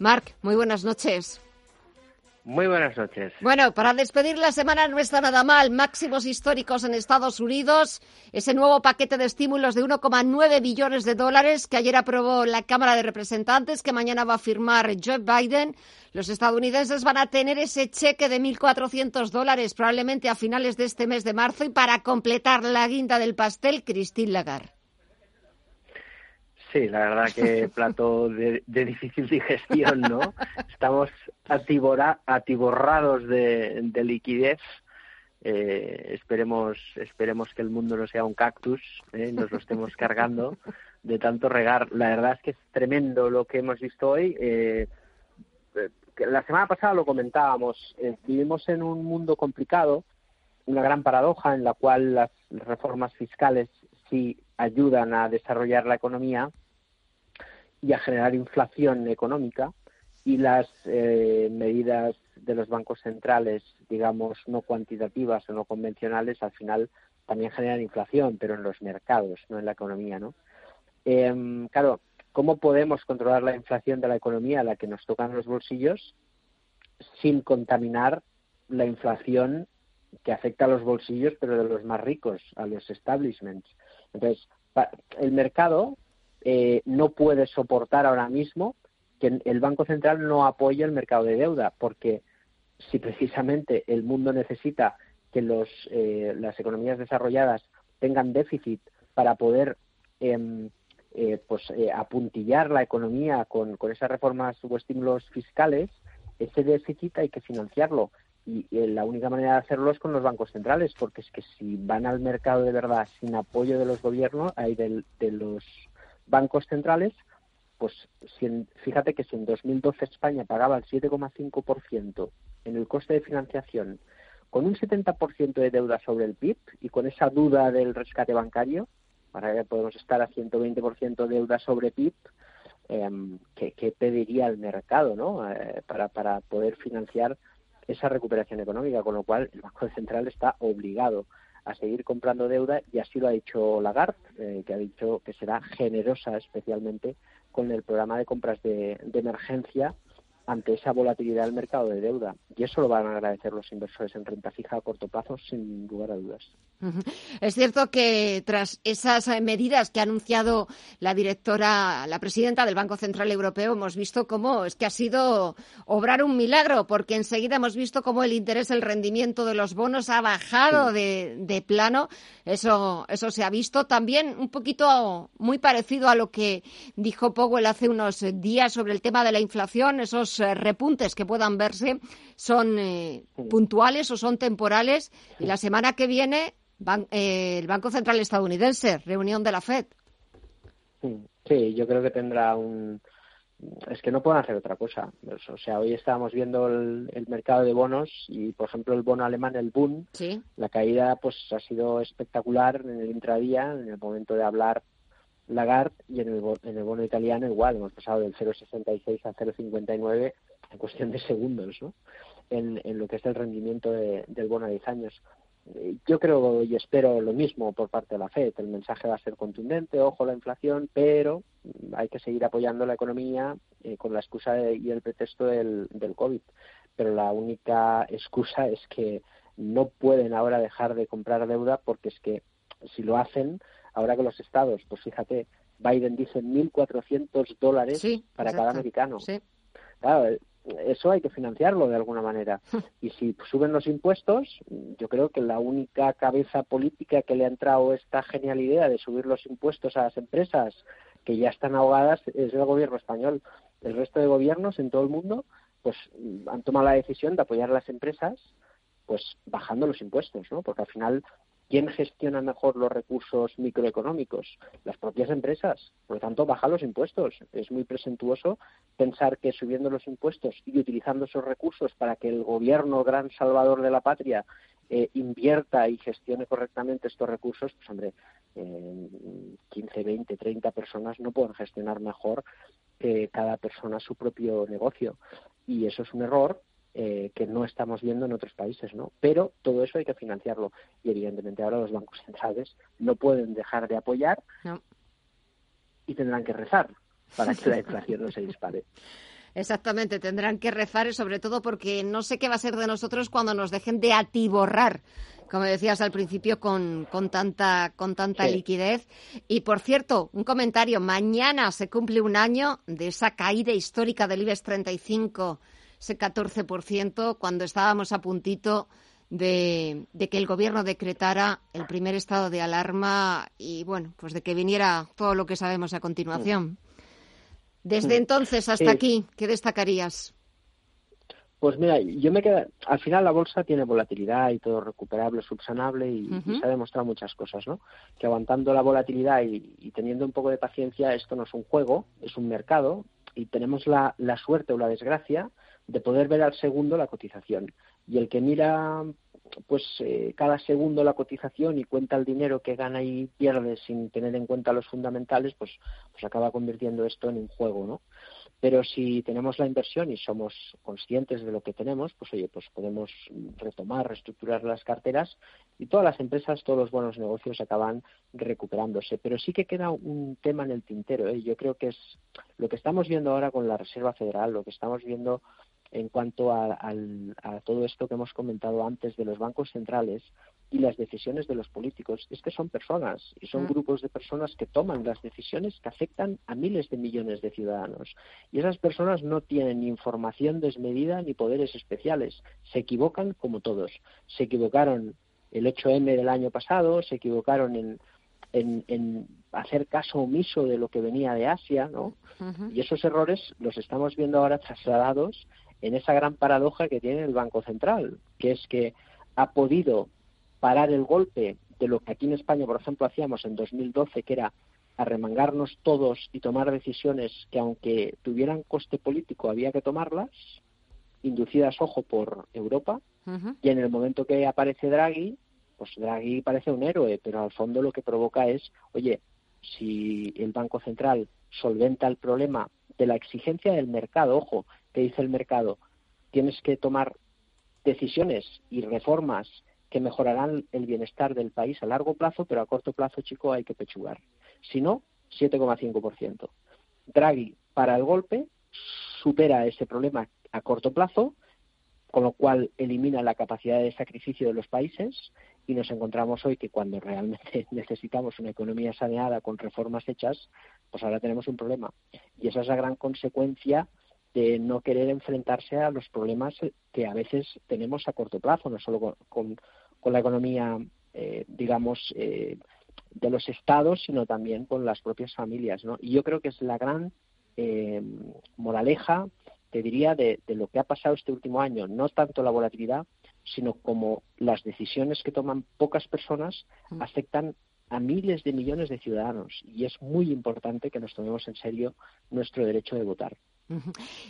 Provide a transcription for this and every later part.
Marc, muy buenas noches. Muy buenas noches. Bueno, para despedir la semana no está nada mal. Máximos históricos en Estados Unidos. Ese nuevo paquete de estímulos de 1,9 billones de dólares que ayer aprobó la Cámara de Representantes, que mañana va a firmar Joe Biden. Los estadounidenses van a tener ese cheque de 1.400 dólares probablemente a finales de este mes de marzo y para completar la guinda del pastel, Christine Lagarde. Sí, la verdad que plato de, difícil digestión, ¿no? Estamos atiborrados de, liquidez. Eh, esperemos, esperemos que el mundo no sea un cactus, ¿eh? nos lo estemos cargando de tanto regar. La verdad es que es tremendo lo que hemos visto hoy. Eh, la semana pasada lo comentábamos. vivimos en un mundo complicado, una gran paradoja en la cual las reformas fiscales sí ayudan a desarrollar la economía y a generar inflación económica y las eh, medidas de los bancos centrales, digamos, no cuantitativas o no convencionales, al final también generan inflación, pero en los mercados, no en la economía, ¿no? Em, claro, ¿cómo podemos controlar la inflación de la economía a la que nos tocan los bolsillos sin contaminar la inflación que afecta a los bolsillos, pero de los más ricos, a los establishments? Entonces, el mercado eh, no puede soportar ahora mismo que el Banco Central no apoye el mercado de deuda, porque si precisamente el mundo necesita que los, eh, las economías desarrolladas tengan déficit para poder em, eh, pues, apuntillar la economía con, con esas reformas o estímulos fiscales, ese déficit hay que financiarlo. Y, la única manera de hacerlo es con los bancos centrales, porque es que si van al mercado de verdad sin apoyo de los gobiernos, hay de los bancos centrales, pues fíjate que si en 2012 España pagaba el 7,5% en el coste de financiación, con un 70% de deuda sobre el PIB y con esa duda del rescate bancario, para que podemos estar a 120% de deuda sobre PIB, eh, ¿qué, pediría el mercado ¿no? Eh, para, para poder financiar esa recuperación económica? Con lo cual, el Banco Central está obligado a seguir comprando deuda y así lo ha dicho Lagarde, eh, que ha dicho que será generosa especialmente con el programa de compras de, de emergencia ante esa volatilidad del mercado de deuda. Y eso lo van a agradecer los inversores en renta fija a corto plazo, sin lugar a dudas. Es cierto que tras esas medidas que ha anunciado la directora, la presidenta del Banco Central Europeo, hemos visto cómo es que ha sido obrar un milagro, porque enseguida hemos visto cómo el interés, el rendimiento de los bonos ha bajado de, plano. Eso, eso se ha visto también un poquito muy parecido a lo que dijo Powell hace unos días sobre el tema de la inflación, esos eh, repuntes que puedan verse son eh, puntuales o son temporales y la semana que viene eh, el Banco Central estadounidense, reunión de la Fed. Sí, yo creo que tendrá un... Es que no pueden hacer otra cosa. O sea, hoy estábamos viendo el, mercado de bonos y, por ejemplo, el bono alemán, el Bund, la caída pues ha sido espectacular en el intradía, en el momento de hablar Lagarde y en el, en el bono italiano igual, hemos pasado del 0,66 a 0,59 en cuestión de segundos, ¿no? En, lo que es el rendimiento del bono a 10 años. Eh, yo creo y espero lo mismo por parte de la FED. El mensaje va a ser contundente, ojo la inflación, pero hay que seguir apoyando la economía eh, con la excusa y el pretexto del COVID. Pero la única excusa es que no pueden ahora dejar de comprar deuda porque es que si lo hacen, ahora que los estados, pues fíjate, Biden dice 1.400 dólares para cada americano. Claro, eso hay que financiarlo de alguna manera. Y si suben los impuestos, yo creo que la única cabeza política que le ha entrado esta genial idea de subir los impuestos a las empresas que ya están ahogadas es el gobierno español. El resto de gobiernos en todo el mundo pues han tomado la decisión de apoyar a las empresas pues bajando los impuestos, ¿no? Porque al final ¿Quién gestiona mejor los recursos microeconómicos? Las propias empresas. Por lo tanto, baja los impuestos. Es muy presentuoso pensar que subiendo los impuestos y utilizando esos recursos para que el gobierno, gran salvador de la patria, eh, invierta y gestione correctamente estos recursos, pues hombre, eh, 15, 20, 30 personas no pueden gestionar mejor que cada persona su propio negocio. Y eso es un error eh, que no estamos viendo en otros países, ¿no? Pero todo eso hay que financiarlo y evidentemente ahora los bancos centrales no pueden dejar de apoyar y tendrán que rezar para que la inflación no se dispare. Exactamente, tendrán que rezar y sobre todo porque no sé qué va a ser de nosotros cuando nos dejen de atiborrar, como decías al principio, con, con tanta, con tanta liquidez. Y por cierto, un comentario, mañana se cumple un año de esa caída histórica del IBEX 35 ese 14% cuando estábamos a puntito de, que el gobierno decretara el primer estado de alarma y, bueno, pues de que viniera todo lo que sabemos a continuación. Desde entonces hasta aquí, ¿qué destacarías? Pues mira, yo me quedo. Al final la bolsa tiene volatilidad y todo recuperable, subsanable y, se ha demostrado muchas cosas, ¿no? Que aguantando la volatilidad y, teniendo un poco de paciencia, esto no es un juego, es un mercado y tenemos la, la suerte o la desgracia de poder ver al segundo la cotización. Y el que mira pues eh, cada segundo la cotización y cuenta el dinero que gana y pierde sin tener en cuenta los fundamentales, pues, pues acaba convirtiendo esto en un juego, ¿no? Pero si tenemos la inversión y somos conscientes de lo que tenemos, pues oye, pues podemos retomar, reestructurar las carteras y todas las empresas, todos los buenos negocios acaban recuperándose. Pero sí que queda un tema en el tintero. ¿eh? Yo creo que es lo que estamos viendo ahora con la Reserva Federal, lo que estamos viendo en cuanto a, todo esto que hemos comentado antes de los bancos centrales y las decisiones de los políticos, es que son personas y son mm. grupos de personas que toman las decisiones que afectan a miles de millones de ciudadanos. Y esas personas no tienen ni información desmedida ni poderes especiales. Se equivocan como todos. Se equivocaron el 8M del año pasado, se equivocaron en, en, hacer caso omiso de lo que venía de Asia, ¿no? Y esos errores los estamos viendo ahora trasladados en esa gran paradoja que tiene el Banco Central, que es que ha podido parar el golpe de lo que aquí en España, por ejemplo, hacíamos en 2012, que era arremangarnos todos y tomar decisiones que aunque tuvieran coste político había que tomarlas, inducidas, ojo, por Europa, y en el momento que aparece Draghi, pues Draghi parece un héroe, pero al fondo lo que provoca es, oye, si el Banco Central solventa el problema de la exigencia del mercado, ojo, que dice el mercado, tienes que tomar decisiones y reformas que mejorarán el bienestar del país a largo plazo, pero a corto plazo, chico, hay que pechugar. Si no, 7,5%. Draghi, para el golpe, supera ese problema a corto plazo, con lo cual elimina la capacidad de sacrificio de los países y nos encontramos hoy que cuando realmente necesitamos una economía saneada con reformas hechas, pues ahora tenemos un problema. Y esa es la gran consecuencia de no querer enfrentarse a los problemas que a veces tenemos a corto plazo, no solo con, la economía, eh, digamos, eh, de los estados, sino también con las propias familias. ¿no? Y yo creo que es la gran eh, moraleja, te diría, de, de, lo que ha pasado este último año, no tanto la volatilidad, sino como las decisiones que toman pocas personas mm. afectan a miles de millones de ciudadanos y es muy importante que nos tomemos en serio nuestro derecho de votar.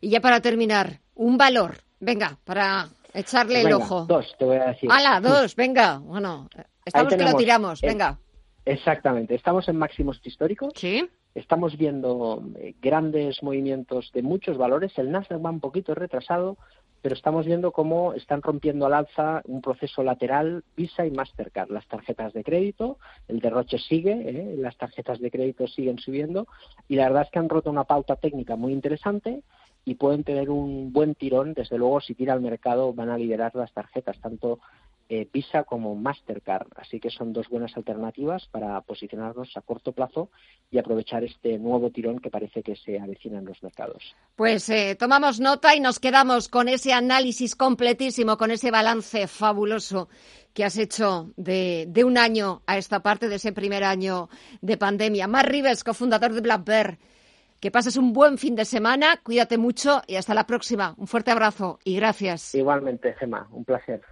Y ya para terminar, un valor, venga, para echarle el ojo. Dos, te voy a decir. ¡Hala, dos! Venga, bueno, estamos que lo tiramos, venga. Exactamente, estamos en máximos históricos. Sí. Estamos viendo eh, grandes movimientos de muchos valores. El Nasdaq va un poquito retrasado, pero estamos viendo cómo están rompiendo al alza un proceso lateral Visa y Mastercard. Las tarjetas de crédito, el derroche sigue, ¿eh? las tarjetas de crédito siguen subiendo y la verdad es que han roto una pauta técnica muy interesante y pueden tener un buen tirón. Desde luego, si tira al mercado, van a liderar las tarjetas, tanto eh, Visa como Mastercard. Así que son dos buenas alternativas para posicionarnos a corto plazo y aprovechar este nuevo tirón que parece que se avecina en los mercados. Pues eh, tomamos nota y nos quedamos con ese análisis completísimo, con ese balance fabuloso que has hecho de, un año a esta parte de ese primer año de pandemia. Mar Rives, cofundador de Black Bear. Que pases un buen fin de semana, cuídate mucho y hasta la próxima. Un fuerte abrazo y gracias. Igualmente, Gemma, un placer.